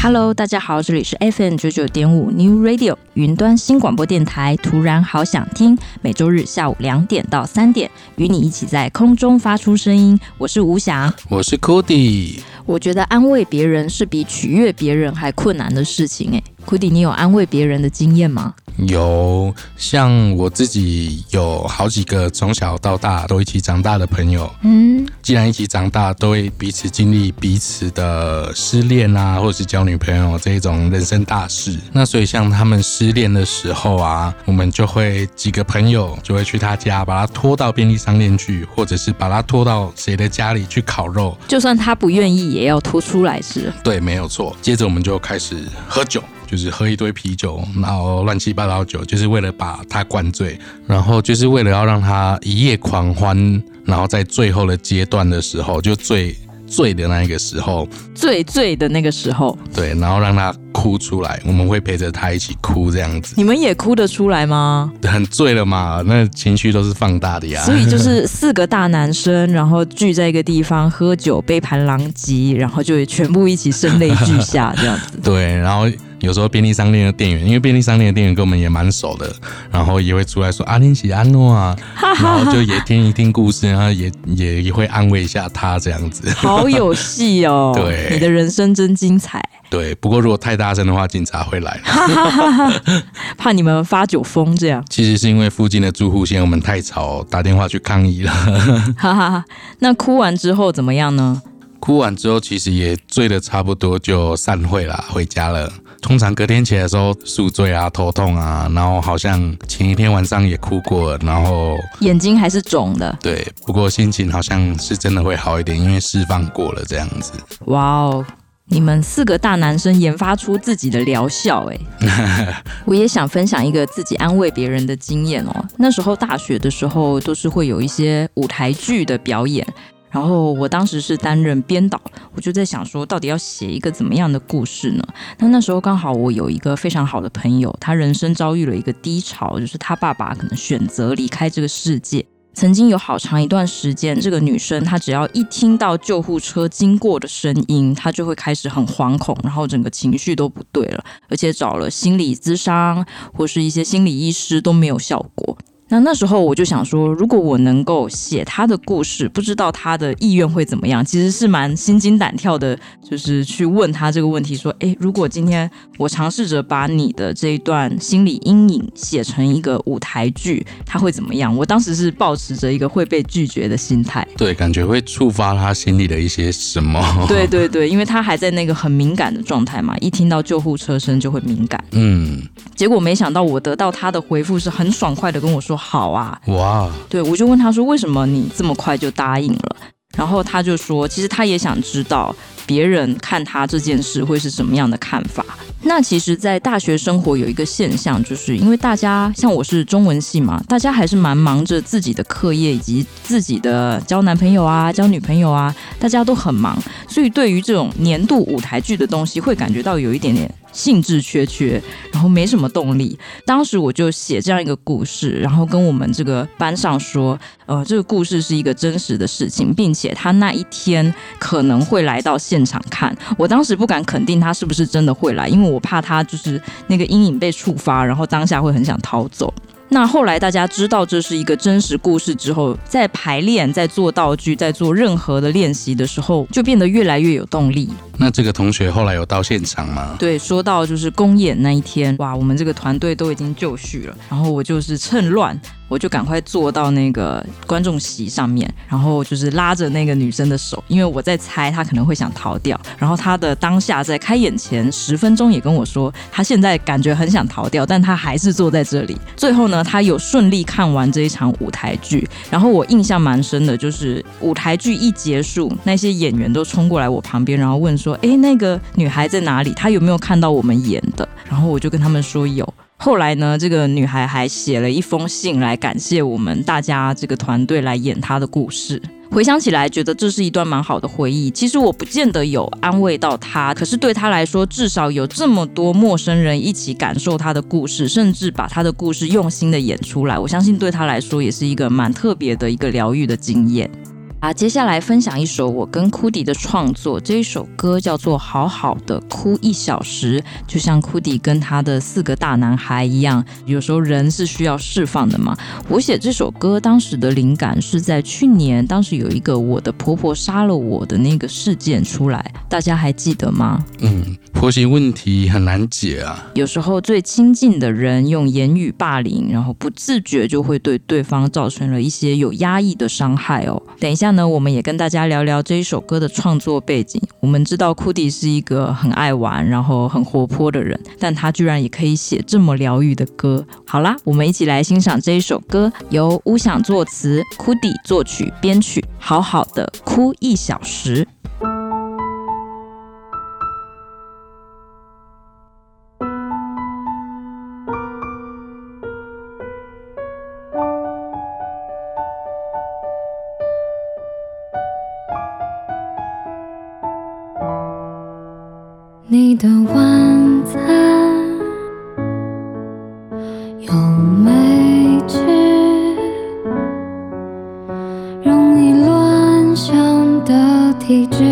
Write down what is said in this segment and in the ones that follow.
Hello，大家好，这里是 FM 九九点五 New Radio 云端新广播电台。突然好想听，每周日下午两点到三点，与你一起在空中发出声音。我是吴翔，我是 Cody。我觉得安慰别人是比取悦别人还困难的事情，哎。Cody，你有安慰别人的经验吗？有，像我自己有好几个从小到大都一起长大的朋友。嗯，既然一起长大，都会彼此经历彼此的失恋啊，或者是交女朋友这一种人生大事。那所以像他们失恋的时候啊，我们就会几个朋友就会去他家，把他拖到便利商店去，或者是把他拖到谁的家里去烤肉。就算他不愿意，也要拖出来是。对，没有错。接着我们就开始喝酒。就是喝一堆啤酒，然后乱七八糟酒，就是为了把他灌醉，然后就是为了要让他一夜狂欢，然后在最后的阶段的时候，就最醉的那一个时候，最醉的那个时候，对，然后让他哭出来，我们会陪着他一起哭，这样子。你们也哭得出来吗？很醉了嘛，那情绪都是放大的呀。所以就是四个大男生，然后聚在一个地方喝酒，杯盘狼藉，然后就全部一起声泪俱下，这样子。对，然后。有时候便利商店的店员，因为便利商店的店员跟我们也蛮熟的，然后也会出来说阿林喜安诺啊，然后就也听一听故事，然后也也也会安慰一下他这样子。好有戏哦！对，你的人生真精彩。对，不过如果太大声的话，警察会来，怕你们发酒疯这样。其实是因为附近的住户嫌我们太吵，打电话去抗议了。哈哈哈，那哭完之后怎么样呢？哭完之后，其实也醉的差不多，就散会了，回家了。通常隔天起来的时候宿醉啊、头痛啊，然后好像前一天晚上也哭过，然后眼睛还是肿的。对，不过心情好像是真的会好一点，因为释放过了这样子。哇哦，你们四个大男生研发出自己的疗效哎！我也想分享一个自己安慰别人的经验哦。那时候大学的时候都是会有一些舞台剧的表演。然后我当时是担任编导，我就在想说，到底要写一个怎么样的故事呢？那那时候刚好我有一个非常好的朋友，他人生遭遇了一个低潮，就是他爸爸可能选择离开这个世界。曾经有好长一段时间，这个女生她只要一听到救护车经过的声音，她就会开始很惶恐，然后整个情绪都不对了，而且找了心理咨商或是一些心理医师都没有效果。那那时候我就想说，如果我能够写他的故事，不知道他的意愿会怎么样。其实是蛮心惊胆跳的，就是去问他这个问题，说：诶，如果今天我尝试着把你的这一段心理阴影写成一个舞台剧，他会怎么样？我当时是保持着一个会被拒绝的心态，对，感觉会触发他心里的一些什么。对对对，因为他还在那个很敏感的状态嘛，一听到救护车声就会敏感。嗯，结果没想到我得到他的回复是很爽快的跟我说。好啊。哇，对，我就问他说，为什么你这么快就答应了？然后他就说，其实他也想知道别人看他这件事会是什么样的看法。那其实，在大学生活有一个现象，就是因为大家像我是中文系嘛，大家还是蛮忙着自己的课业以及自己的交男朋友啊、交女朋友啊，大家都很忙，所以对于这种年度舞台剧的东西，会感觉到有一点点。兴致缺缺，然后没什么动力。当时我就写这样一个故事，然后跟我们这个班上说，呃，这个故事是一个真实的事情，并且他那一天可能会来到现场看。我当时不敢肯定他是不是真的会来，因为我怕他就是那个阴影被触发，然后当下会很想逃走。那后来大家知道这是一个真实故事之后，在排练、在做道具、在做任何的练习的时候，就变得越来越有动力。那这个同学后来有到现场吗？对，说到就是公演那一天，哇，我们这个团队都已经就绪了，然后我就是趁乱。我就赶快坐到那个观众席上面，然后就是拉着那个女生的手，因为我在猜她可能会想逃掉。然后她的当下在开演前十分钟也跟我说，她现在感觉很想逃掉，但她还是坐在这里。最后呢，她有顺利看完这一场舞台剧。然后我印象蛮深的，就是舞台剧一结束，那些演员都冲过来我旁边，然后问说：“哎，那个女孩在哪里？她有没有看到我们演的？”然后我就跟他们说有。后来呢，这个女孩还写了一封信来感谢我们大家这个团队来演她的故事。回想起来，觉得这是一段蛮好的回忆。其实我不见得有安慰到她，可是对她来说，至少有这么多陌生人一起感受她的故事，甚至把她的故事用心的演出来，我相信对她来说也是一个蛮特别的一个疗愈的经验。啊，接下来分享一首我跟库迪的创作，这一首歌叫做《好好的哭一小时》，就像库迪跟他的四个大男孩一样，有时候人是需要释放的嘛。我写这首歌当时的灵感是在去年，当时有一个我的婆婆杀了我的那个事件出来，大家还记得吗？嗯，婆媳问题很难解啊。有时候最亲近的人用言语霸凌，然后不自觉就会对对方造成了一些有压抑的伤害哦。等一下。呢我们也跟大家聊聊这一首歌的创作背景。我们知道库迪是一个很爱玩，然后很活泼的人，但他居然也可以写这么疗愈的歌。好啦，我们一起来欣赏这一首歌，由乌想作词，库迪作曲编曲，好好的哭一小时。你的晚餐有没吃？容易乱想的体质，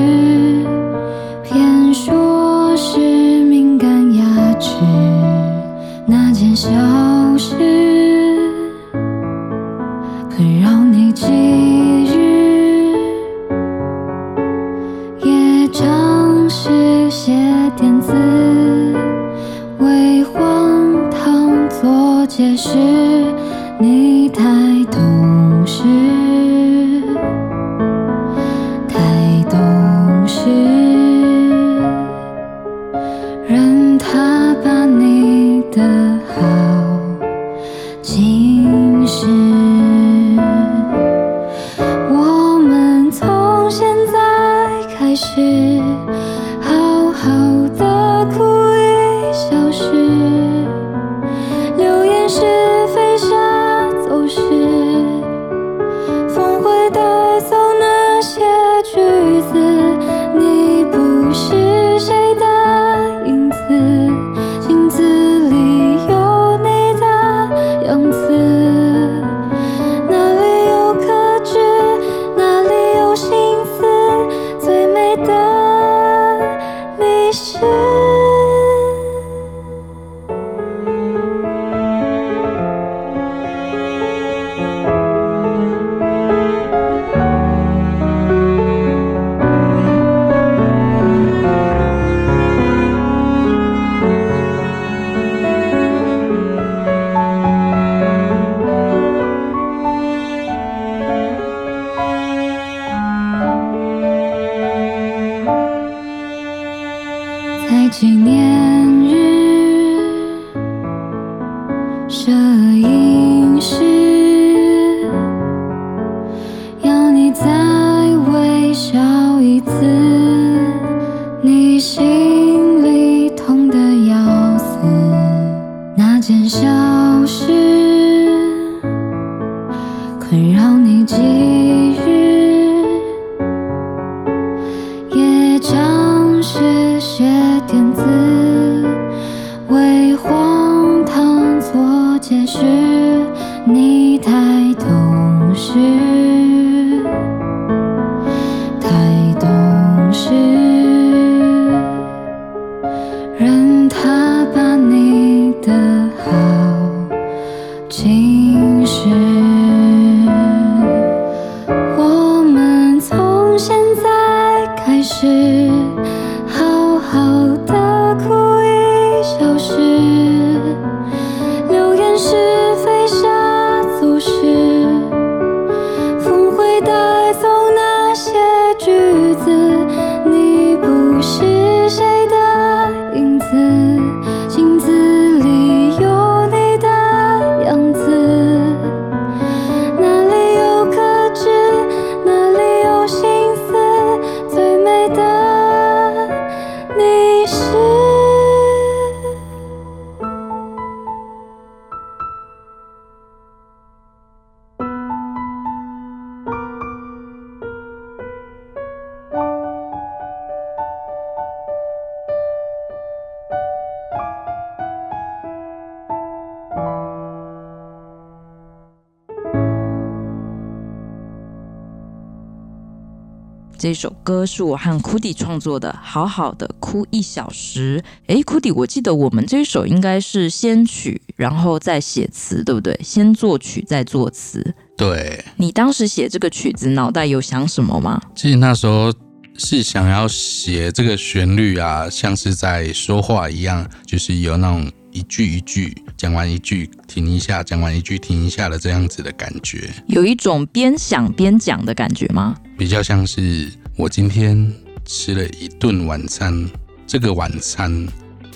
首歌是我和 Cudi 创作的，好好的哭一小时。诶，Cudi，我记得我们这首应该是先曲，然后再写词，对不对？先作曲再作词。对。你当时写这个曲子，脑袋有想什么吗？其实那时候是想要写这个旋律啊，像是在说话一样，就是有那种一句一句讲完一句停一下，讲完一句停一下的这样子的感觉。有一种边想边讲的感觉吗？比较像是我今天吃了一顿晚餐，这个晚餐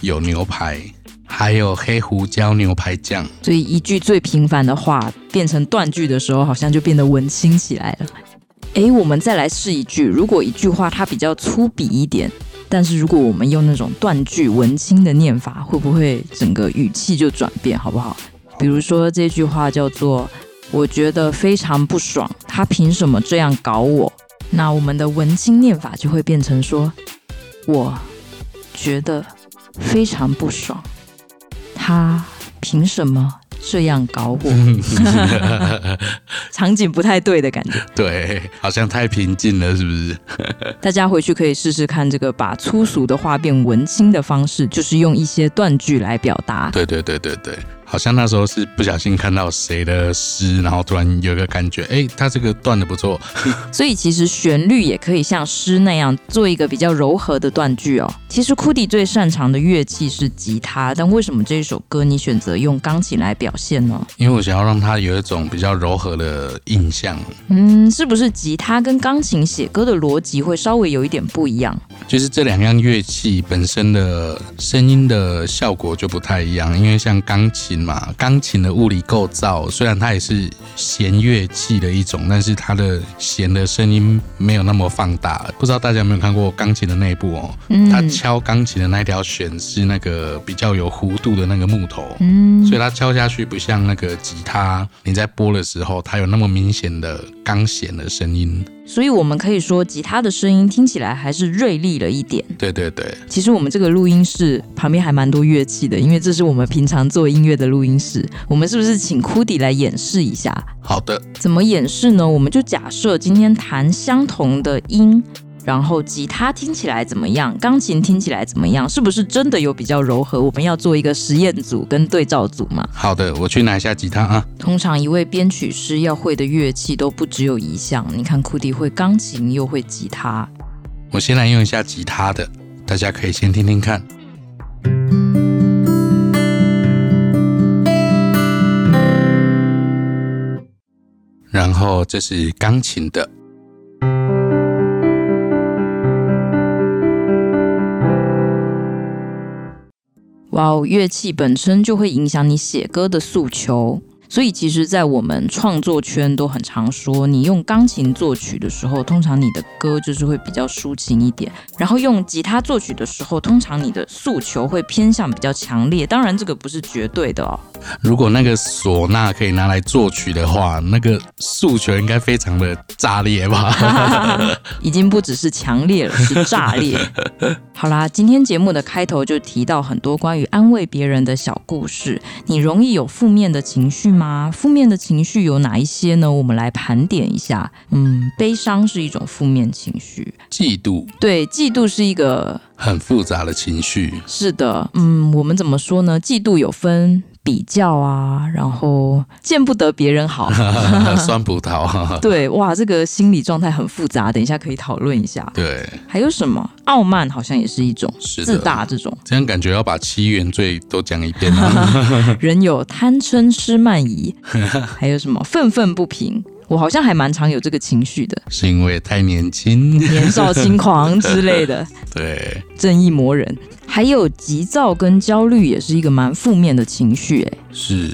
有牛排，还有黑胡椒牛排酱。所以一句最平凡的话变成断句的时候，好像就变得文青起来了。诶，我们再来试一句，如果一句话它比较粗鄙一点，但是如果我们用那种断句文青的念法，会不会整个语气就转变，好不好？比如说这句话叫做。我觉得非常不爽，他凭什么这样搞我？那我们的文青念法就会变成说：我觉得非常不爽，他凭什么这样搞我？场景不太对的感觉，对，好像太平静了，是不是？大家回去可以试试看这个把粗俗的话变文青的方式，就是用一些断句来表达。对对对对对。好像那时候是不小心看到谁的诗，然后突然有个感觉，哎，他这个断的不错。所以其实旋律也可以像诗那样做一个比较柔和的断句哦。其实 Cudi 最擅长的乐器是吉他，但为什么这一首歌你选择用钢琴来表现呢？因为我想要让它有一种比较柔和的印象。嗯，是不是吉他跟钢琴写歌的逻辑会稍微有一点不一样？就是这两样乐器本身的声音的效果就不太一样，因为像钢琴。嘛，钢琴的物理构造虽然它也是弦乐器的一种，但是它的弦的声音没有那么放大。不知道大家有没有看过钢琴的内部哦？它敲钢琴的那条弦是那个比较有弧度的那个木头，嗯，所以它敲下去不像那个吉他，你在拨的时候它有那么明显的钢弦的声音。所以我们可以说，吉他的声音听起来还是锐利了一点。对对对。其实我们这个录音室旁边还蛮多乐器的，因为这是我们平常做音乐的录音室。我们是不是请 Cudi 来演示一下？好的。怎么演示呢？我们就假设今天弹相同的音。然后吉他听起来怎么样？钢琴听起来怎么样？是不是真的有比较柔和？我们要做一个实验组跟对照组嘛？好的，我去拿一下吉他啊。通常一位编曲师要会的乐器都不只有一项。你看，Cudi 会钢琴又会吉他。我先来用一下吉他的，大家可以先听听看。然后这是钢琴的。哇哦，乐器本身就会影响你写歌的诉求。所以其实，在我们创作圈都很常说，你用钢琴作曲的时候，通常你的歌就是会比较抒情一点；然后用吉他作曲的时候，通常你的诉求会偏向比较强烈。当然，这个不是绝对的哦。如果那个唢呐可以拿来作曲的话，那个诉求应该非常的炸裂吧？已经不只是强烈了，是炸裂。好啦，今天节目的开头就提到很多关于安慰别人的小故事。你容易有负面的情绪吗？负面的情绪有哪一些呢？我们来盘点一下。嗯，悲伤是一种负面情绪。嫉妒，对，嫉妒是一个很复杂的情绪。是的，嗯，我们怎么说呢？嫉妒有分。比较啊，然后见不得别人好，酸葡萄。对，哇，这个心理状态很复杂，等一下可以讨论一下。对，还有什么？傲慢好像也是一种，自大这种。这样感觉要把七原罪都讲一遍了。人有贪嗔痴慢疑，还有什么？愤愤不平。我好像还蛮常有这个情绪的，是因为太年轻、年少轻狂之类的。对，正义魔人，还有急躁跟焦虑，也是一个蛮负面的情绪。哎，是。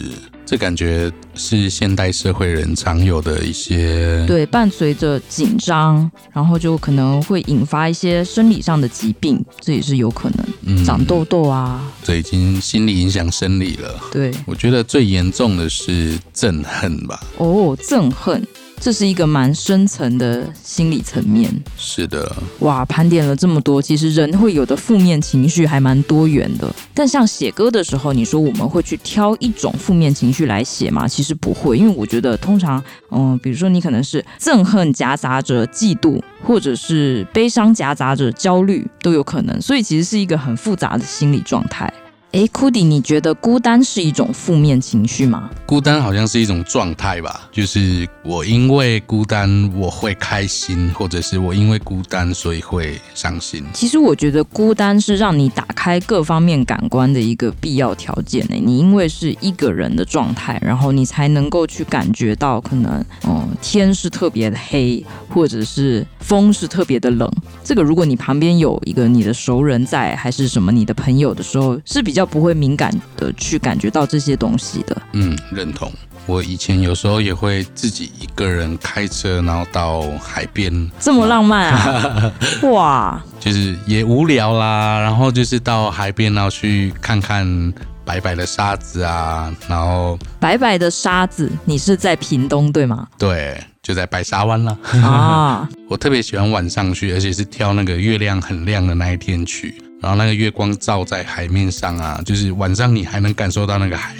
这感觉是现代社会人常有的一些，对，伴随着紧张，然后就可能会引发一些生理上的疾病，这也是有可能，嗯，长痘痘啊，这已经心理影响生理了。对，我觉得最严重的是憎恨吧。哦，憎恨。这是一个蛮深层的心理层面。是的，哇，盘点了这么多，其实人会有的负面情绪还蛮多元的。但像写歌的时候，你说我们会去挑一种负面情绪来写吗？其实不会，因为我觉得通常，嗯，比如说你可能是憎恨夹杂着嫉妒，或者是悲伤夹杂着焦虑，都有可能。所以其实是一个很复杂的心理状态。哎，Cudi，你觉得孤单是一种负面情绪吗？孤单好像是一种状态吧，就是我因为孤单我会开心，或者是我因为孤单所以会伤心。其实我觉得孤单是让你打开各方面感官的一个必要条件呢。你因为是一个人的状态，然后你才能够去感觉到可能，嗯，天是特别的黑，或者是风是特别的冷。这个如果你旁边有一个你的熟人在，还是什么你的朋友的时候，是比较。不会敏感的去感觉到这些东西的。嗯，认同。我以前有时候也会自己一个人开车，然后到海边。这么浪漫啊！哇，就是也无聊啦，然后就是到海边，然后去看看白白的沙子啊，然后白白的沙子，你是在屏东对吗？对，就在白沙湾啦。啊，我特别喜欢晚上去，而且是挑那个月亮很亮的那一天去。然后那个月光照在海面上啊，就是晚上你还能感受到那个海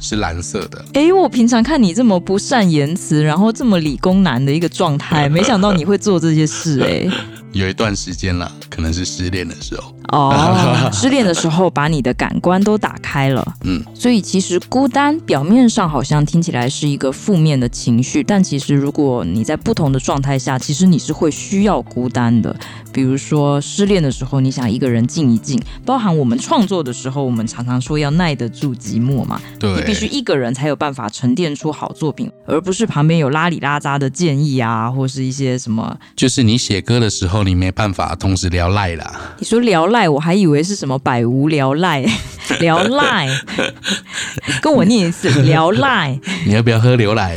是蓝色的。哎，我平常看你这么不善言辞，然后这么理工男的一个状态，没想到你会做这些事哎。有一段时间了，可能是失恋的时候。哦，失恋的时候把你的感官都打开了。嗯，所以其实孤单表面上好像听起来是一个负面的情绪，但其实如果你在不同的状态下，其实你是会需要孤单的。比如说失恋的时候，你想一个人静一静；包含我们创作的时候，我们常常说要耐得住寂寞嘛。对，你必须一个人才有办法沉淀出好作品，而不是旁边有拉里拉扎的建议啊，或是一些什么。就是你写歌的时候，你没办法同时聊赖啦。你说聊赖，我还以为是什么百无聊赖，聊赖，跟我念一次聊赖。你要不要喝牛奶？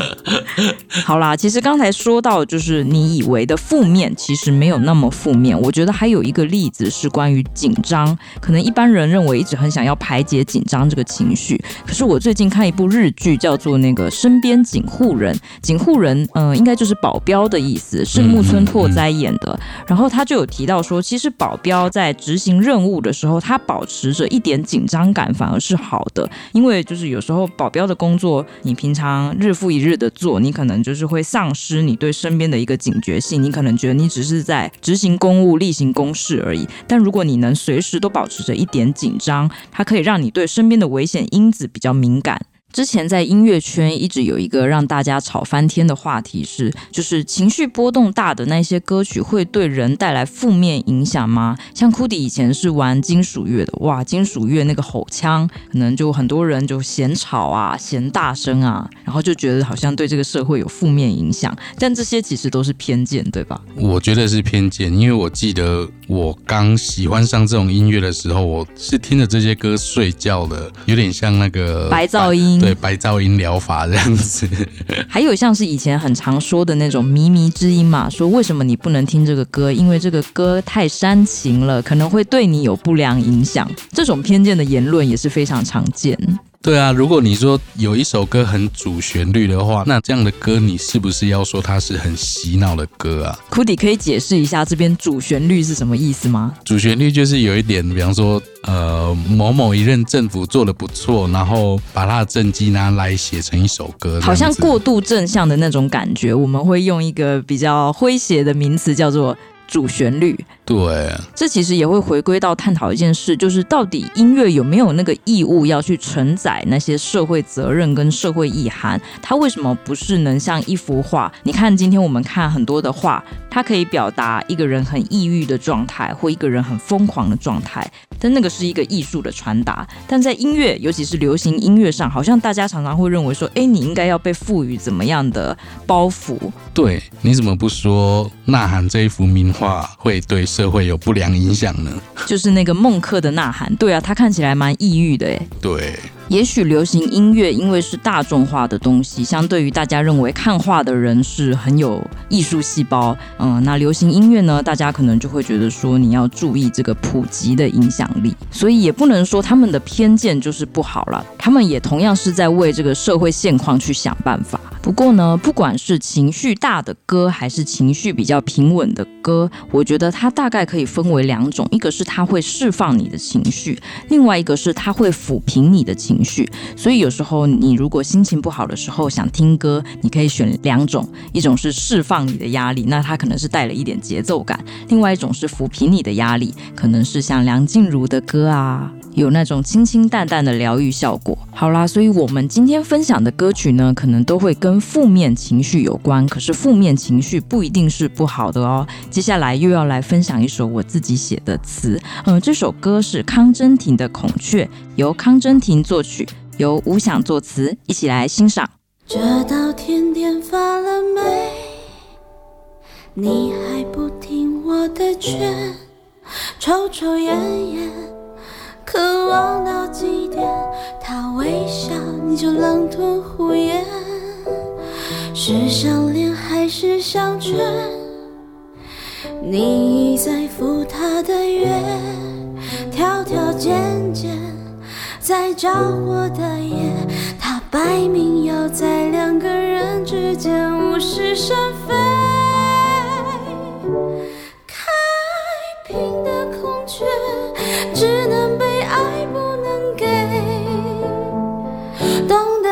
好啦，其实刚才说到，就是你以为的负面，其实。没有那么负面。我觉得还有一个例子是关于紧张，可能一般人认为一直很想要排解紧张这个情绪。可是我最近看一部日剧，叫做那个《身边警护人》，警护人，嗯、呃，应该就是保镖的意思，是木村拓哉演的。然后他就有提到说，其实保镖在执行任务的时候，他保持着一点紧张感反而是好的，因为就是有时候保镖的工作，你平常日复一日的做，你可能就是会丧失你对身边的一个警觉性，你可能觉得你只。是在执行公务、例行公事而已。但如果你能随时都保持着一点紧张，它可以让你对身边的危险因子比较敏感。之前在音乐圈一直有一个让大家吵翻天的话题是，就是情绪波动大的那些歌曲会对人带来负面影响吗？像 Cudi 以前是玩金属乐的，哇，金属乐那个吼腔，可能就很多人就嫌吵啊，嫌大声啊，然后就觉得好像对这个社会有负面影响。但这些其实都是偏见，对吧？我觉得是偏见，因为我记得我刚喜欢上这种音乐的时候，我是听着这些歌睡觉的，有点像那个白噪音。对，白噪音疗法这样子。还有像是以前很常说的那种靡靡之音嘛，说为什么你不能听这个歌？因为这个歌太煽情了，可能会对你有不良影响。这种偏见的言论也是非常常见。对啊，如果你说有一首歌很主旋律的话，那这样的歌你是不是要说它是很洗脑的歌啊？Cudi 可以解释一下这边主旋律是什么意思吗？主旋律就是有一点，比方说，呃，某某一任政府做的不错，然后把他的政绩拿来写成一首歌，好像过度正向的那种感觉。我们会用一个比较诙谐的名词叫做。主旋律，对，这其实也会回归到探讨一件事，就是到底音乐有没有那个义务要去承载那些社会责任跟社会意涵？它为什么不是能像一幅画？你看今天我们看很多的画，它可以表达一个人很抑郁的状态，或一个人很疯狂的状态，但那个是一个艺术的传达。但在音乐，尤其是流行音乐上，好像大家常常会认为说，哎，你应该要被赋予怎么样的包袱？对，你怎么不说《呐喊》这一幅名画？会对社会有不良影响呢？就是那个孟克的呐喊，对啊，他看起来蛮抑郁的哎。对。也许流行音乐因为是大众化的东西，相对于大家认为看画的人是很有艺术细胞，嗯，那流行音乐呢，大家可能就会觉得说你要注意这个普及的影响力，所以也不能说他们的偏见就是不好了，他们也同样是在为这个社会现况去想办法。不过呢，不管是情绪大的歌，还是情绪比较平稳的歌，我觉得它大概可以分为两种，一个是它会释放你的情绪，另外一个是它会抚平你的情绪。所以有时候你如果心情不好的时候想听歌，你可以选两种，一种是释放你的压力，那它可能是带了一点节奏感；另外一种是抚平你的压力，可能是像梁静茹的歌啊，有那种清清淡淡的疗愈效果。好啦，所以我们今天分享的歌曲呢，可能都会跟负面情绪有关，可是负面情绪不一定是不好的哦。接下来又要来分享一首我自己写的词，嗯、这首歌是康真婷的《孔雀》，由康真婷作曲。由吴想作词，一起来欣赏。这道甜点发了霉？你还不听我的劝？抽抽烟烟，渴望到极点。他微笑，你就狼吞虎咽。是项链还是相劝？你在赴他的约，条条件件。在着火的夜，他摆明要在两个人之间物是人非。开屏的孔雀，只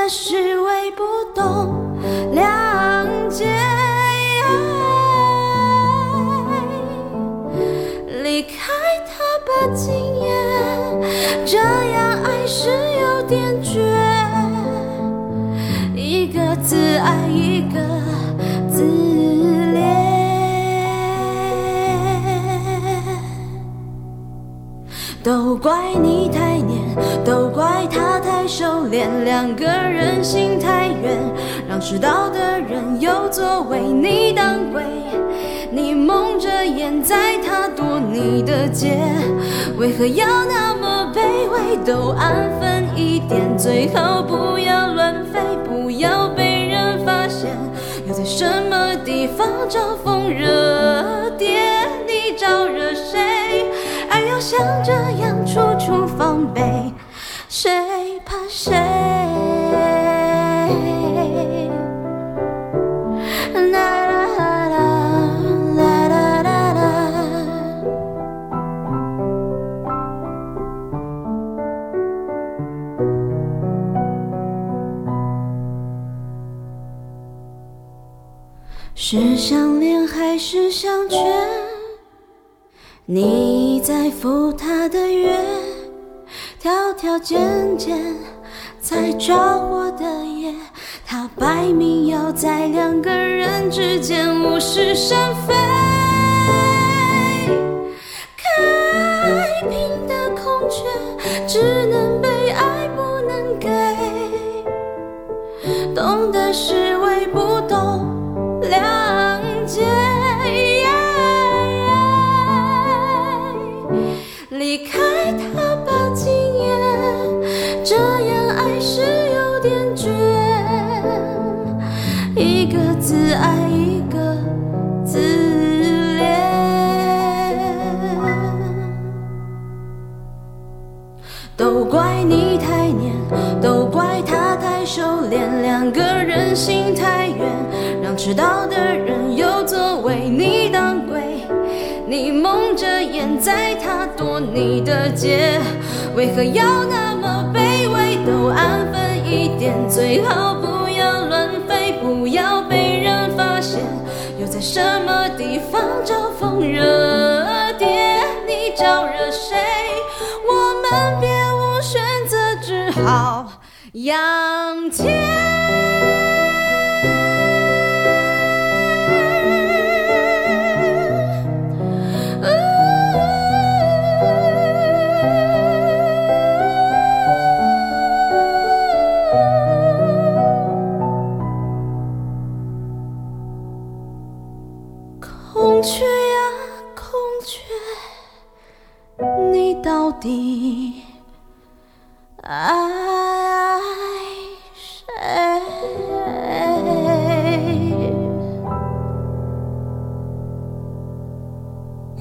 懂得虚伪，不懂谅解。离开他吧，今夜这样爱。是有点绝，一个自爱，一个自恋，都怪你太，都怪他太收敛，两个人心太远，让迟到的人有座位，你当鬼。你蒙着眼，在他躲你的街，为何要那么卑微？都安分一点，最好不要乱飞，不要被人发现。又在什么地方找疯热点？你招惹谁？爱要像这样处处防备，谁怕谁？是项链还是项圈？你在赴他的约，条条件件，在着火的夜，他摆明要在两个人之间物是生非。开屏的孔雀，只能被爱，不能给，懂得是为，不懂。谅离开他吧，今夜这样爱是有点。一个自爱，一个自怜。都怪你太黏，都怪他太收敛，两个人心太远，让迟到的人有座位，你当鬼。你蒙着眼，在他躲你的街，为何要那么卑微？都安一点，最好不要乱飞，不要被人发现。又在什么地方招蜂惹蝶？你招惹谁？我们别无选择，只好仰天。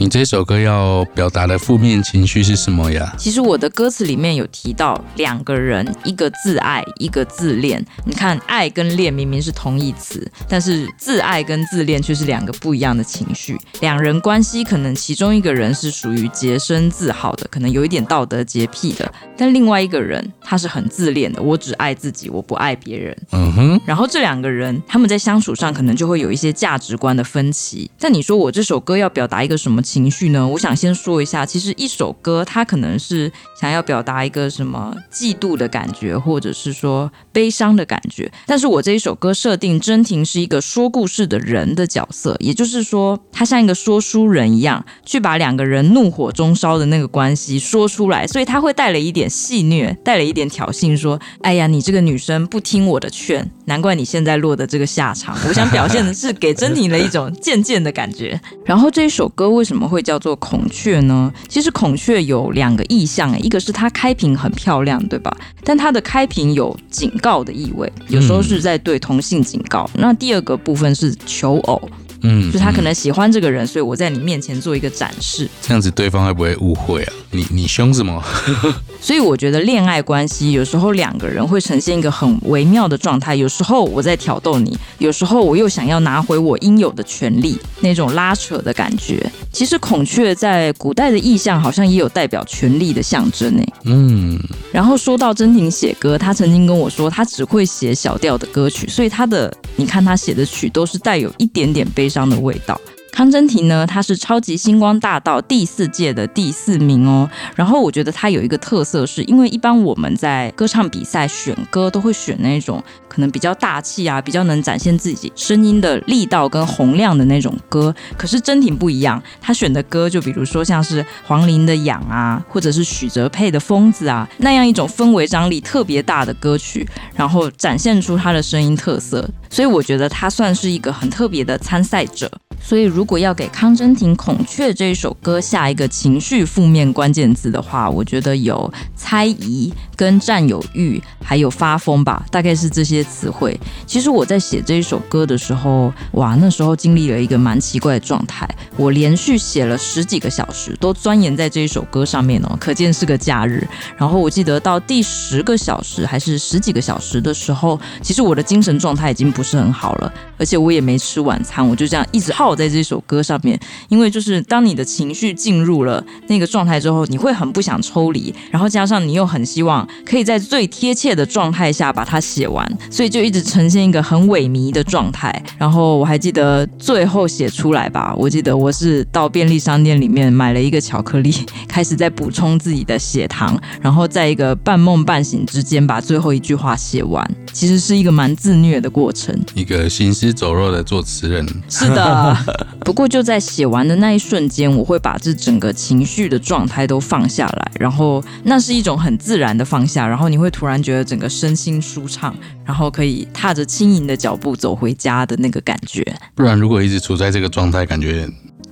你这首歌要表达的负面情绪是什么呀？其实我的歌词里面有提到两个人，一个自爱，一个自恋。你看，爱跟恋明明是同义词，但是自爱跟自恋却是两个不一样的情绪。两人关系可能其中一个人是属于洁身自好的，可能有一点道德洁癖的，但另外一个人他是很自恋的，我只爱自己，我不爱别人。嗯哼。然后这两个人他们在相处上可能就会有一些价值观的分歧。但你说我这首歌要表达一个什么情情绪呢？我想先说一下，其实一首歌它可能是想要表达一个什么嫉妒的感觉，或者是说悲伤的感觉。但是我这一首歌设定真婷是一个说故事的人的角色，也就是说，他像一个说书人一样，去把两个人怒火中烧的那个关系说出来，所以他会带了一点戏谑，带了一点挑衅，说：“哎呀，你这个女生不听我的劝，难怪你现在落得这个下场。”我想表现的是给真婷的一种渐渐的感觉。然后这一首歌为什么？会叫做孔雀呢？其实孔雀有两个意象，一个是它开屏很漂亮，对吧？但它的开屏有警告的意味，有时候是在对同性警告。嗯、那第二个部分是求偶。嗯，就他可能喜欢这个人，所以我在你面前做一个展示。这样子对方会不会误会啊？你你凶什么？所以我觉得恋爱关系有时候两个人会呈现一个很微妙的状态。有时候我在挑逗你，有时候我又想要拿回我应有的权利，那种拉扯的感觉。其实孔雀在古代的意象好像也有代表权力的象征呢。嗯。然后说到真婷写歌，他曾经跟我说，他只会写小调的歌曲，所以他的你看他写的曲都是带有一点点悲悲伤的味道。康真婷呢，她是超级星光大道第四届的第四名哦。然后我觉得她有一个特色是，因为一般我们在歌唱比赛选歌都会选那种可能比较大气啊，比较能展现自己声音的力道跟洪亮的那种歌。可是真婷不一样，她选的歌就比如说像是黄龄的《痒》啊，或者是许哲佩的《疯子》啊，那样一种氛围张力特别大的歌曲，然后展现出她的声音特色。所以我觉得她算是一个很特别的参赛者。所以，如果要给康真婷《孔雀》这一首歌下一个情绪负面关键字的话，我觉得有猜疑、跟占有欲，还有发疯吧，大概是这些词汇。其实我在写这一首歌的时候，哇，那时候经历了一个蛮奇怪的状态，我连续写了十几个小时，都钻研在这一首歌上面哦，可见是个假日。然后我记得到第十个小时还是十几个小时的时候，其实我的精神状态已经不是很好了，而且我也没吃晚餐，我就这样一直耗。在这首歌上面，因为就是当你的情绪进入了那个状态之后，你会很不想抽离，然后加上你又很希望可以在最贴切的状态下把它写完，所以就一直呈现一个很萎靡的状态。然后我还记得最后写出来吧，我记得我是到便利商店里面买了一个巧克力，开始在补充自己的血糖，然后在一个半梦半醒之间把最后一句话写完，其实是一个蛮自虐的过程，一个行尸走肉的作词人。是的。不过就在写完的那一瞬间，我会把这整个情绪的状态都放下来，然后那是一种很自然的放下，然后你会突然觉得整个身心舒畅，然后可以踏着轻盈的脚步走回家的那个感觉。不然如果一直处在这个状态，感觉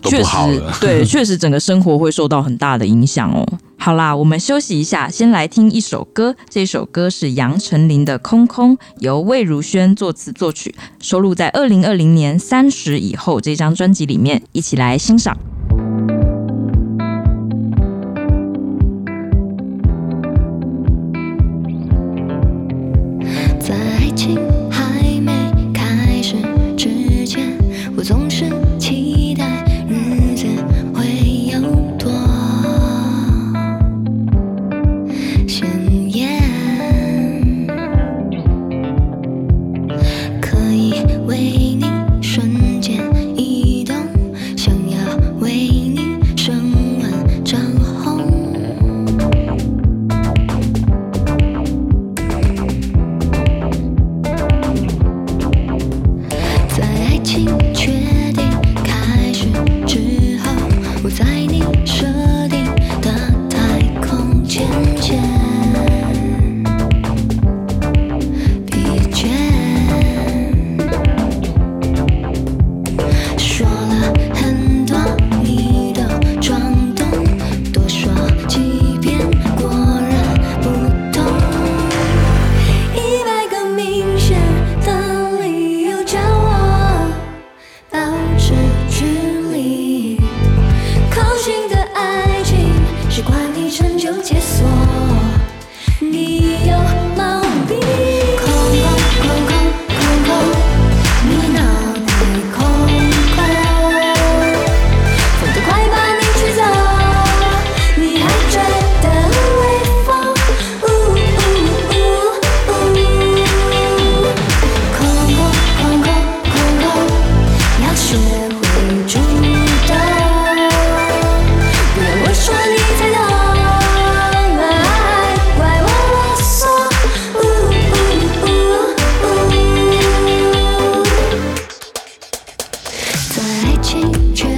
都不好了。确实，对，确实整个生活会受到很大的影响哦。好啦，我们休息一下，先来听一首歌。这首歌是杨丞琳的《空空》，由魏如萱作词作曲，收录在二零二零年《三十以后》这张专辑里面，一起来欣赏。青春。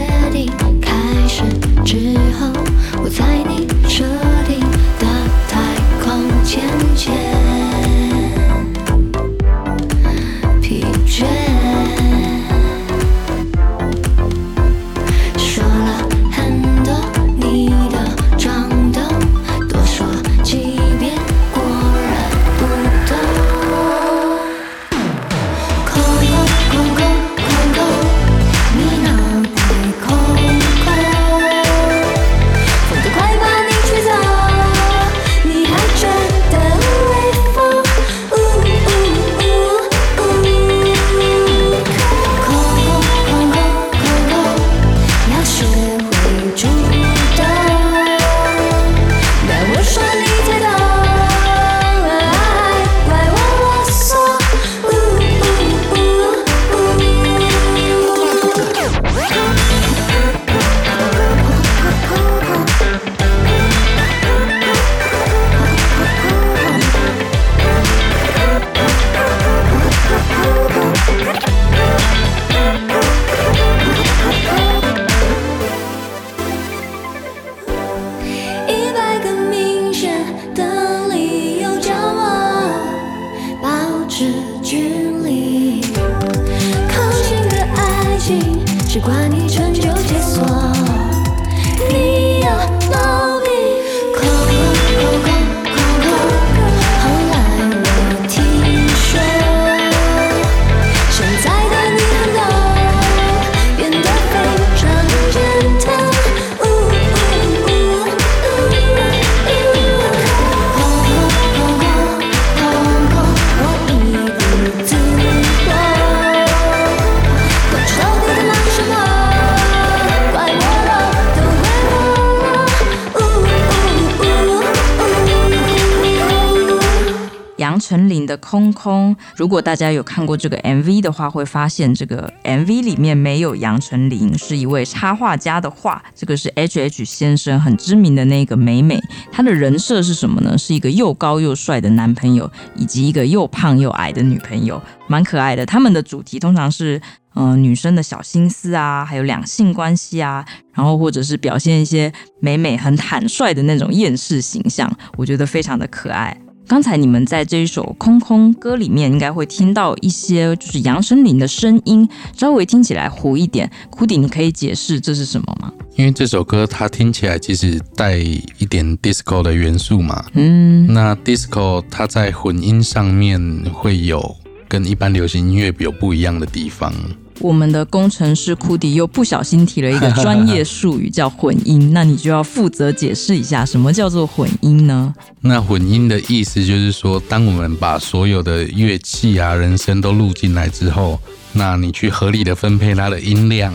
陈琳的空空，如果大家有看过这个 MV 的话，会发现这个 MV 里面没有杨丞琳，是一位插画家的画。这个是 H H 先生很知名的那个美美，他的人设是什么呢？是一个又高又帅的男朋友，以及一个又胖又矮的女朋友，蛮可爱的。他们的主题通常是嗯、女生的小心思啊，还有两性关系啊，然后或者是表现一些美美很坦率的那种厌世形象，我觉得非常的可爱。刚才你们在这一首《空空》歌里面，应该会听到一些就是杨丞琳的声音，稍微听起来糊一点。库迪，你可以解释这是什么吗？因为这首歌它听起来其实带一点 disco 的元素嘛。嗯，那 disco 它在混音上面会有跟一般流行音乐有不一样的地方。我们的工程师库迪又不小心提了一个专业术语，叫混音。那你就要负责解释一下，什么叫做混音呢？那混音的意思就是说，当我们把所有的乐器啊、人声都录进来之后，那你去合理的分配它的音量，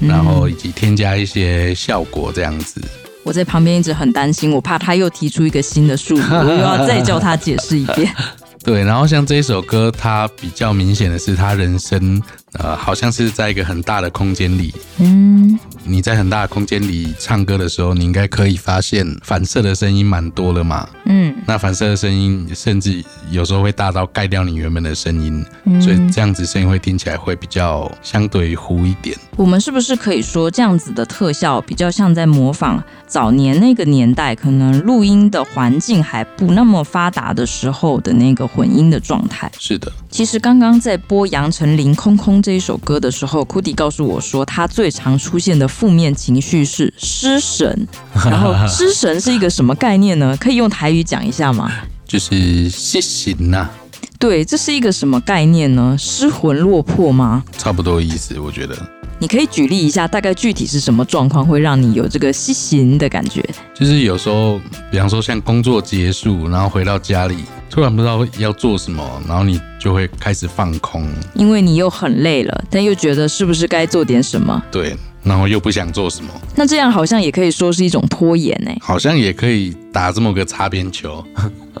然后以及添加一些效果，这样子。我在旁边一直很担心，我怕他又提出一个新的术语，我又要再叫他解释一遍。对，然后像这一首歌，它比较明显的是，他人生呃，好像是在一个很大的空间里。嗯，你在很大的空间里唱歌的时候，你应该可以发现反射的声音蛮多了嘛。嗯，那反射的声音甚至有时候会大到盖掉你原本的声音，嗯，所以这样子声音会听起来会比较相对糊一点。我们是不是可以说，这样子的特效比较像在模仿早年那个年代，可能录音的环境还不那么发达的时候的那个混音的状态？是的。其实刚刚在播《杨丞琳空空》这一首歌的时候，Cudi 告诉我说，他最常出现的负面情绪是失神。然后失神是一个什么概念呢？可以用台语讲一下吗？就是失神呐。对，这是一个什么概念呢？失魂落魄吗？差不多意思，我觉得。你可以举例一下，大概具体是什么状况会让你有这个失神的感觉？就是有时候，比方说像工作结束，然后回到家里，突然不知道要做什么，然后你就会开始放空，因为你又很累了，但又觉得是不是该做点什么？对，然后又不想做什么。那这样好像也可以说是一种拖延呢？好像也可以打这么个擦边球。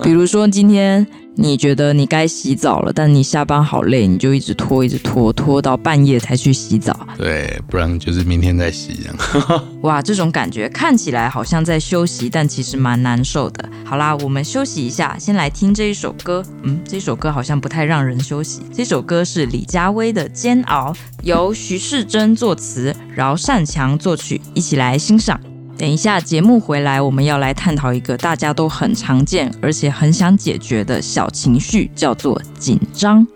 比如说今天。你觉得你该洗澡了，但你下班好累，你就一直拖，一直拖，拖到半夜才去洗澡。对，不然就是明天再洗。哇，这种感觉看起来好像在休息，但其实蛮难受的。好啦，我们休息一下，先来听这一首歌。嗯，这首歌好像不太让人休息。这首歌是李佳薇的《煎熬》，由徐世珍作词，饶善强作曲，一起来欣赏。等一下，节目回来，我们要来探讨一个大家都很常见，而且很想解决的小情绪，叫做紧张。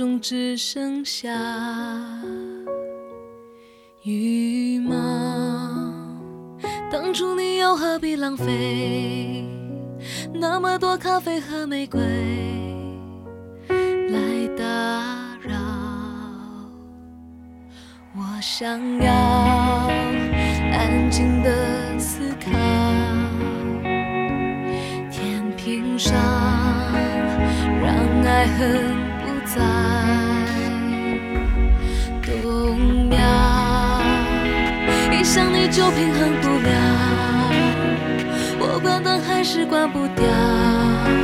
中只剩下羽毛。当初你又何必浪费那么多咖啡和玫瑰来打扰？我想要安静的思考，天平上让爱恨。在动摇，一想你就平衡不了，我关灯还是关不掉。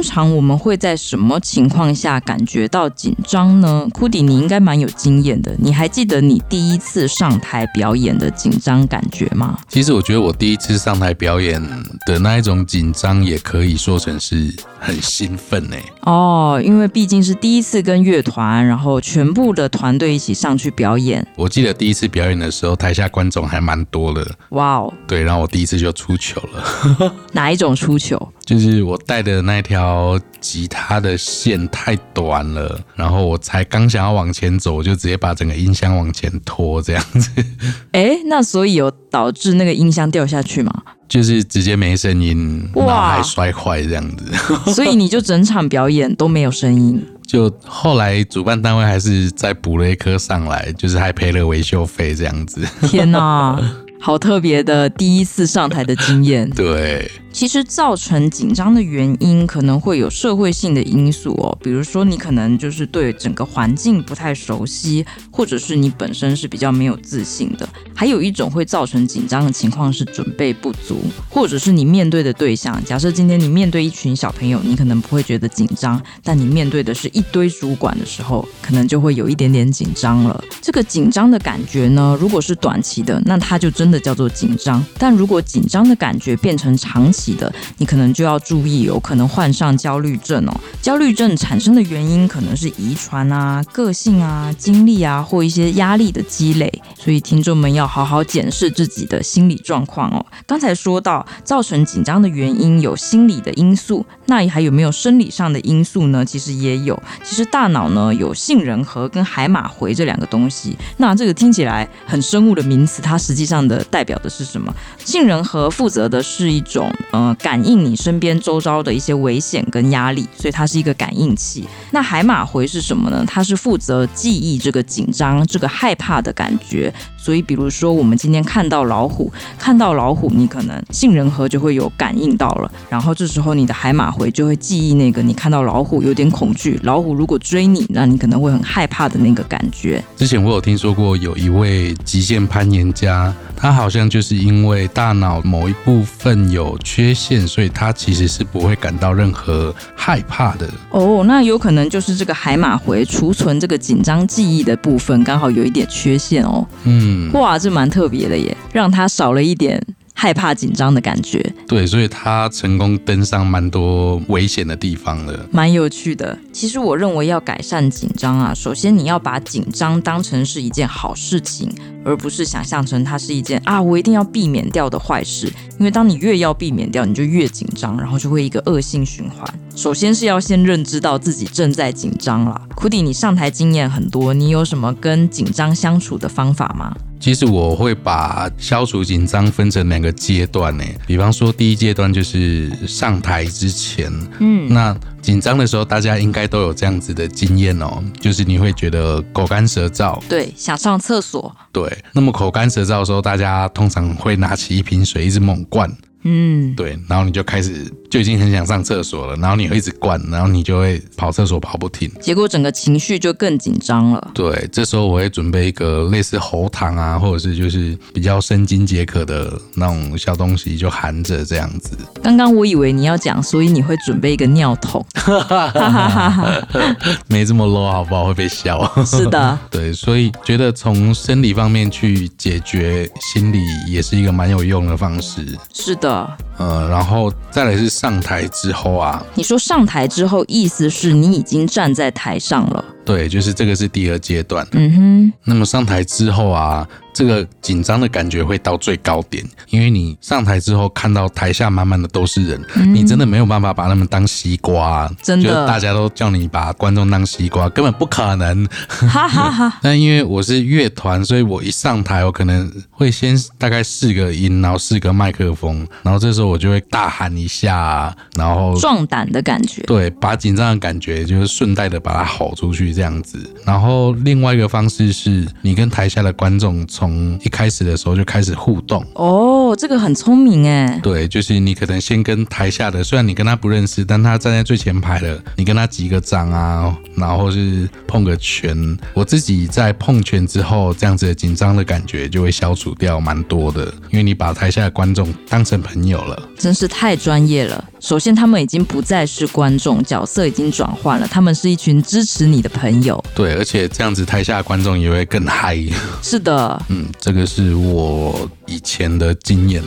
通常我们会在什么情况下感觉到紧张呢？库迪，你应该蛮有经验的。你还记得你第一次上台表演的紧张感觉吗？其实我觉得我第一次上台表演的那一种紧张，也可以说成是很兴奋呢。哦，因为毕竟是第一次跟乐团，然后全部的团队一起上去表演。我记得第一次表演的时候，台下观众还蛮多的。哇哦！对，然后我第一次就出糗了。哪一种出糗？就是我带的那条吉他的线太短了，然后我才刚想要往前走，我就直接把整个音箱往前拖，这样子。哎，那所以有导致那个音箱掉下去吗？就是直接没声音，然后还摔坏这样子。所以你就整场表演都没有声音。就后来主办单位还是再补了一颗上来，就是还赔了维修费这样子。天哪！好特别的第一次上台的经验。对。其实造成紧张的原因可能会有社会性的因素哦，比如说你可能就是对整个环境不太熟悉，或者是你本身是比较没有自信的。还有一种会造成紧张的情况是准备不足，或者是你面对的对象。假设今天你面对一群小朋友，你可能不会觉得紧张，但你面对的是一堆主管的时候，可能就会有一点点紧张了。这个紧张的感觉呢，如果是短期的，那它就真的叫做紧张；但如果紧张的感觉变成长期，的，你可能就要注意，有可能患上焦虑症哦。焦虑症产生的原因可能是遗传啊、个性啊、经历啊，或一些压力的积累。所以听众们要好好检视自己的心理状况哦。刚才说到造成紧张的原因有心理的因素，那还有没有生理上的因素呢？其实也有。其实大脑呢有杏仁核跟海马回这两个东西。那这个听起来很生物的名词，它实际上的代表的是什么？杏仁核负责的是一种。呃，感应你身边周遭的一些危险跟压力，所以它是一个感应器。那海马回是什么呢？它是负责记忆这个紧张、这个害怕的感觉。所以，比如说我们今天看到老虎，看到老虎，你可能杏仁核就会有感应到了，然后这时候你的海马回就会记忆那个你看到老虎有点恐惧，老虎如果追你，那你可能会很害怕的那个感觉。之前我有听说过有一位极限攀岩家，他好像就是因为大脑某一部分有缺陷，所以他其实是不会感到任何害怕的。哦，那有可能就是这个海马回储存这个紧张记忆的部分刚好有一点缺陷哦。嗯，哇，这蛮特别的耶，让他少了一点。害怕紧张的感觉，对，所以他成功登上蛮多危险的地方了，蛮有趣的。其实我认为要改善紧张啊，首先你要把紧张当成是一件好事情，而不是想象成它是一件啊我一定要避免掉的坏事。因为当你越要避免掉，你就越紧张，然后就会一个恶性循环。首先是要先认知到自己正在紧张啦。库迪，你上台经验很多，你有什么跟紧张相处的方法吗？其实我会把消除紧张分成两个阶段呢，比方说第一阶段就是上台之前，嗯，那紧张的时候，大家应该都有这样子的经验哦，就是你会觉得口干舌燥，对，想上厕所，对。那么口干舌燥的时候，大家通常会拿起一瓶水，一直猛灌。嗯，对，然后你就开始就已经很想上厕所了，然后你会一直灌，然后你就会跑厕所跑不停，结果整个情绪就更紧张了。对，这时候我会准备一个类似喉糖啊，或者是就是比较生津解渴的那种小东西，就含着这样子。刚刚我以为你要讲，所以你会准备一个尿桶，没这么 low 好不好？会被笑。是的，对，所以觉得从生理方面去解决心理也是一个蛮有用的方式。是的。呃，然后再来是上台之后啊，你说上台之后，意思是你已经站在台上了。对，就是这个是第二阶段。嗯哼，那么上台之后啊。这个紧张的感觉会到最高点，因为你上台之后看到台下满满的都是人，嗯、你真的没有办法把他们当西瓜，真的，就大家都叫你把观众当西瓜，根本不可能。哈哈哈。但 因为我是乐团，所以我一上台，我可能会先大概试个音，然后试个麦克风，然后这时候我就会大喊一下，然后壮胆的感觉，对，把紧张的感觉就是顺带的把它吼出去这样子。然后另外一个方式是你跟台下的观众。从一开始的时候就开始互动哦，这个很聪明哎。对，就是你可能先跟台下的，虽然你跟他不认识，但他站在最前排的，你跟他击个掌啊，然后是碰个拳。我自己在碰拳之后，这样子的紧张的感觉就会消除掉蛮多的，因为你把台下的观众当成朋友了，真是太专业了。首先，他们已经不再是观众，角色已经转换了，他们是一群支持你的朋友。对，而且这样子台下的观众也会更嗨。是的。嗯，这个是我以前的经验。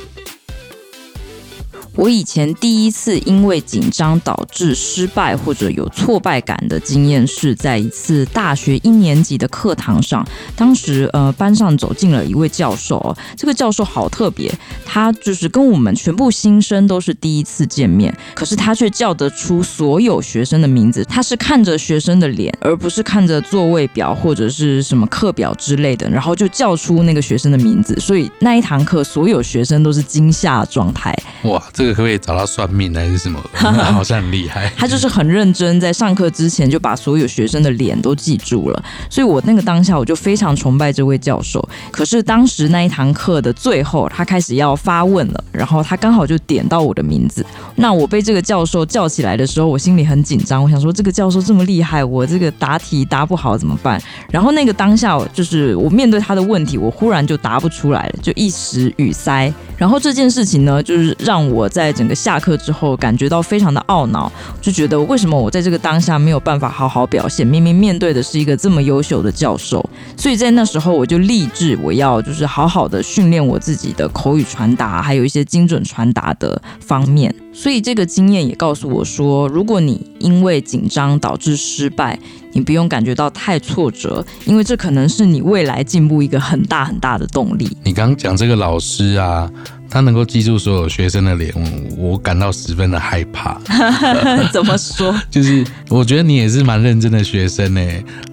我以前第一次因为紧张导致失败或者有挫败感的经验，是在一次大学一年级的课堂上。当时，呃，班上走进了一位教授，这个教授好特别，他就是跟我们全部新生都是第一次见面，可是他却叫得出所有学生的名字。他是看着学生的脸，而不是看着座位表或者是什么课表之类的，然后就叫出那个学生的名字。所以那一堂课，所有学生都是惊吓状态。哇，这这个可不可以找到算命还是什么？好像很厉害。他就是很认真，在上课之前就把所有学生的脸都记住了。所以我那个当下我就非常崇拜这位教授。可是当时那一堂课的最后，他开始要发问了，然后他刚好就点到我的名字。那我被这个教授叫起来的时候，我心里很紧张。我想说，这个教授这么厉害，我这个答题答不好怎么办？然后那个当下，就是我面对他的问题，我忽然就答不出来了，就一时语塞。然后这件事情呢，就是让我在整个下课之后感觉到非常的懊恼，就觉得为什么我在这个当下没有办法好好表现？明明面对的是一个这么优秀的教授，所以在那时候我就立志，我要就是好好的训练我自己的口语传达，还有一些精准传达的方面。所以这个经验也告诉我说，如果你因为紧张导致失败，你不用感觉到太挫折，因为这可能是你未来进步一个很大很大的动力。你刚刚讲这个老师啊，他能够记住所有学生的脸，我感到十分的害怕。怎么说？就是我觉得你也是蛮认真的学生呢。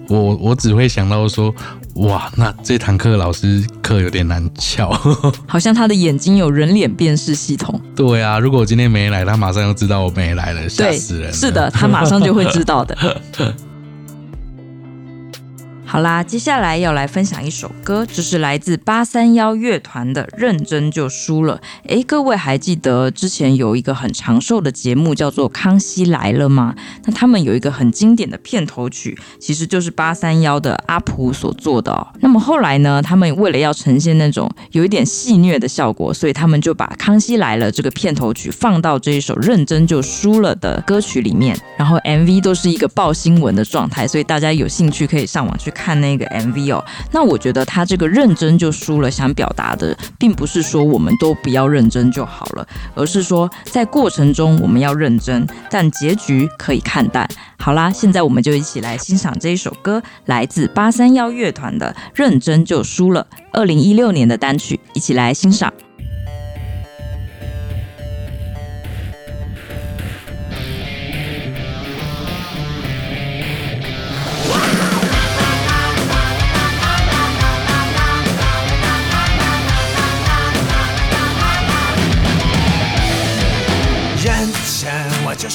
我我只会想到说，哇，那这堂课老师课有点难翘，好像他的眼睛有人脸辨识系统。对啊，如果我今天没来，他马上就知道我没来了，吓死人了。是的，他马上就会知道的。好啦，接下来要来分享一首歌，这是来自八三夭乐团的《认真就输了》。诶，各位还记得之前有一个很长寿的节目叫做《康熙来了》吗？那他们有一个很经典的片头曲，其实就是八三夭的阿普所做的哦。那么后来呢，他们为了要呈现那种有一点戏谑的效果，所以他们就把《康熙来了》这个片头曲放到这一首《认真就输了》的歌曲里面，然后 MV 都是一个报新闻的状态，所以大家有兴趣可以上网去看。看那个 MV 哦，那我觉得他这个认真就输了，想表达的并不是说我们都不要认真就好了，而是说在过程中我们要认真，但结局可以看淡。好啦，现在我们就一起来欣赏这一首歌，来自八三幺乐团的《认真就输了》，二零一六年的单曲，一起来欣赏。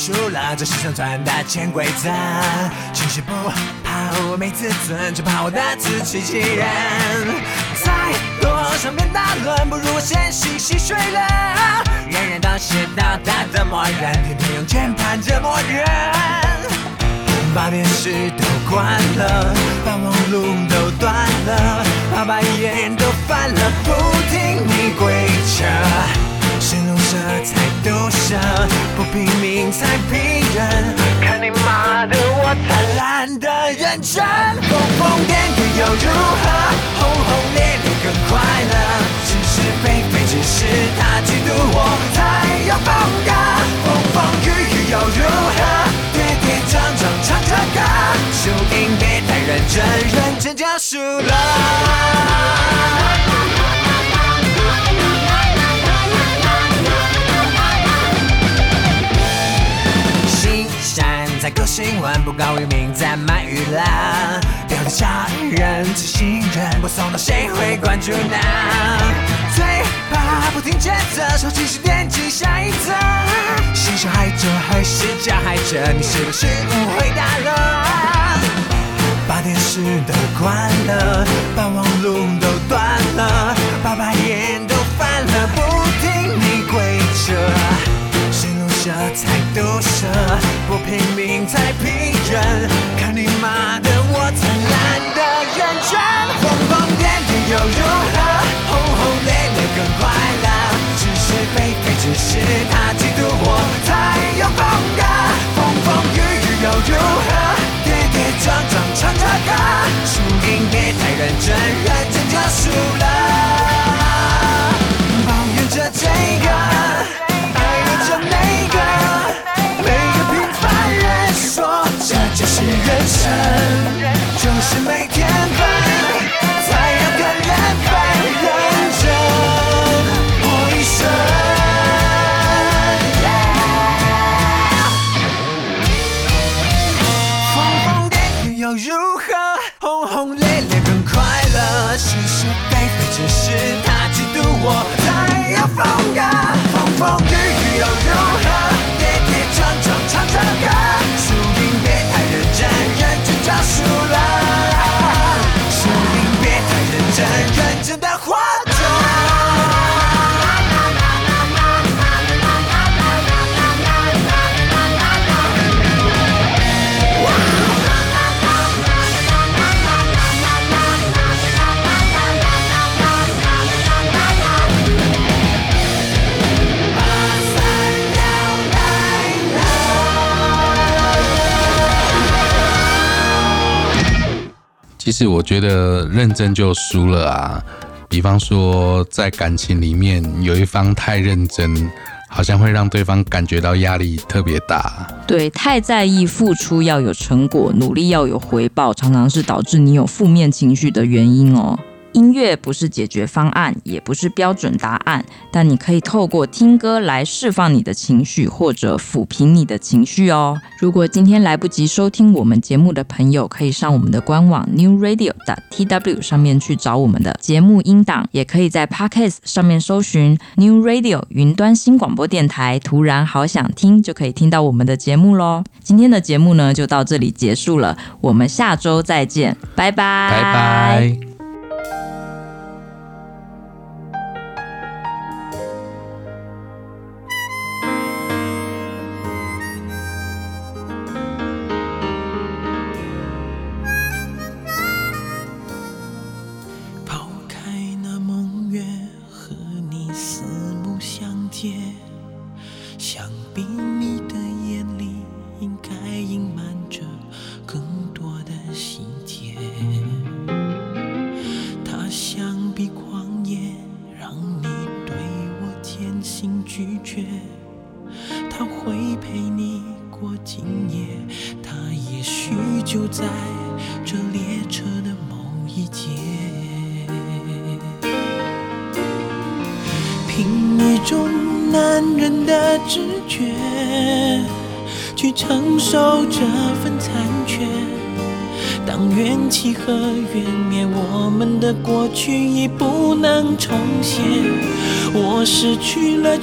输了，这是生存的潜规则。其实不怕我没自尊，就怕我的自欺欺人。再多少遍大论，不如我先洗洗睡了。人人都是道德的魔人，天天用键盘折磨人。把电视都关了，把网路都断了，把白眼都翻了，不听你规则，才毒舌，不拼命才逼人，看你妈的我才懒得认真，疯疯癫癫又如何，轰轰烈烈更快乐，是是非非只是他嫉妒我才有风格，风风雨雨又如何？跌跌撞撞唱着歌，输赢别太认真，认真就输了。山在搞新闻，不搞娱名在卖娱乐，标题杀人，痴心人，播送到谁会关注呢？嘴巴不停谴责，手机是点击下一则。是受害者还是加害者？你是不是误会大了？把电视都关了，把网路都断了，把白眼都翻了，不听你规则。才毒舌，不拼命才逼人。看你妈的，我才懒得认真。疯疯癫癫又如何？轰轰烈烈更快乐。是是非非只是他嫉妒我才有风格，风风雨雨又如何？跌跌撞撞唱着歌，输赢别太认真，认真就输了。其实我觉得认真就输了啊！比方说，在感情里面有一方太认真，好像会让对方感觉到压力特别大。对，太在意付出要有成果，努力要有回报，常常是导致你有负面情绪的原因哦。音乐不是解决方案，也不是标准答案，但你可以透过听歌来释放你的情绪，或者抚平你的情绪哦。如果今天来不及收听我们节目的朋友，可以上我们的官网 newradio.tw 上面去找我们的节目音档，也可以在 Podcast 上面搜寻 New Radio 云端新广播电台，突然好想听，就可以听到我们的节目喽。今天的节目呢，就到这里结束了，我们下周再见，拜拜，拜拜。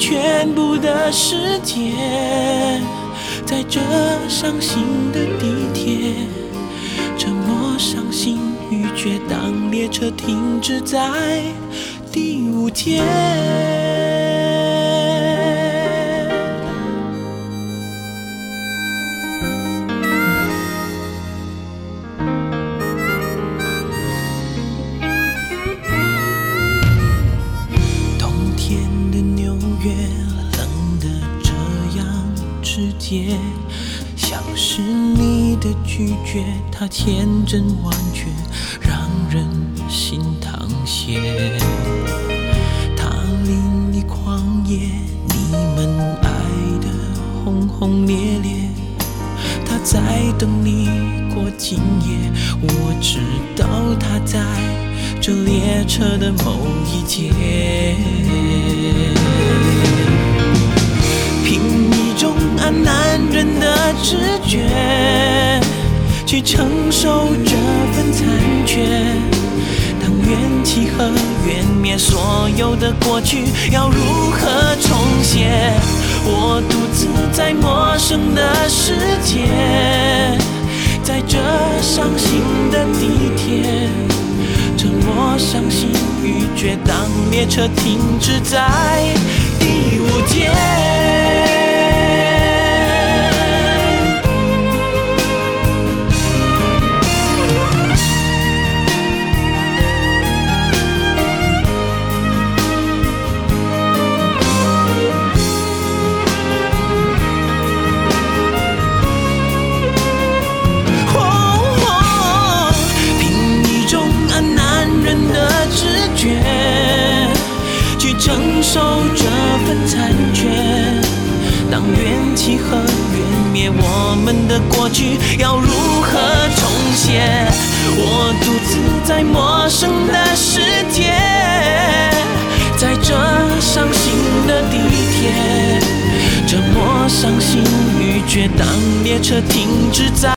全部的时间。在这伤心的地铁，沉默、伤心、欲绝，当列车停止在第五天。像是你的拒绝，它天真万确，让人心淌血。他淋漓旷野，你们爱得轰轰烈烈。他在等你过今夜，我知道他在这列车的某一节。男人的直觉，去承受这份残缺。当缘起和缘灭，所有的过去要如何重写？我独自在陌生的世界，在这伤心的地铁，沉默、伤心、欲绝。当列车停止在第五节。受这份残缺，当缘起和缘灭，我们的过去要如何重写？我独自在陌生的世界，在这伤心的地铁，沉默、伤心、欲绝，当列车停止在。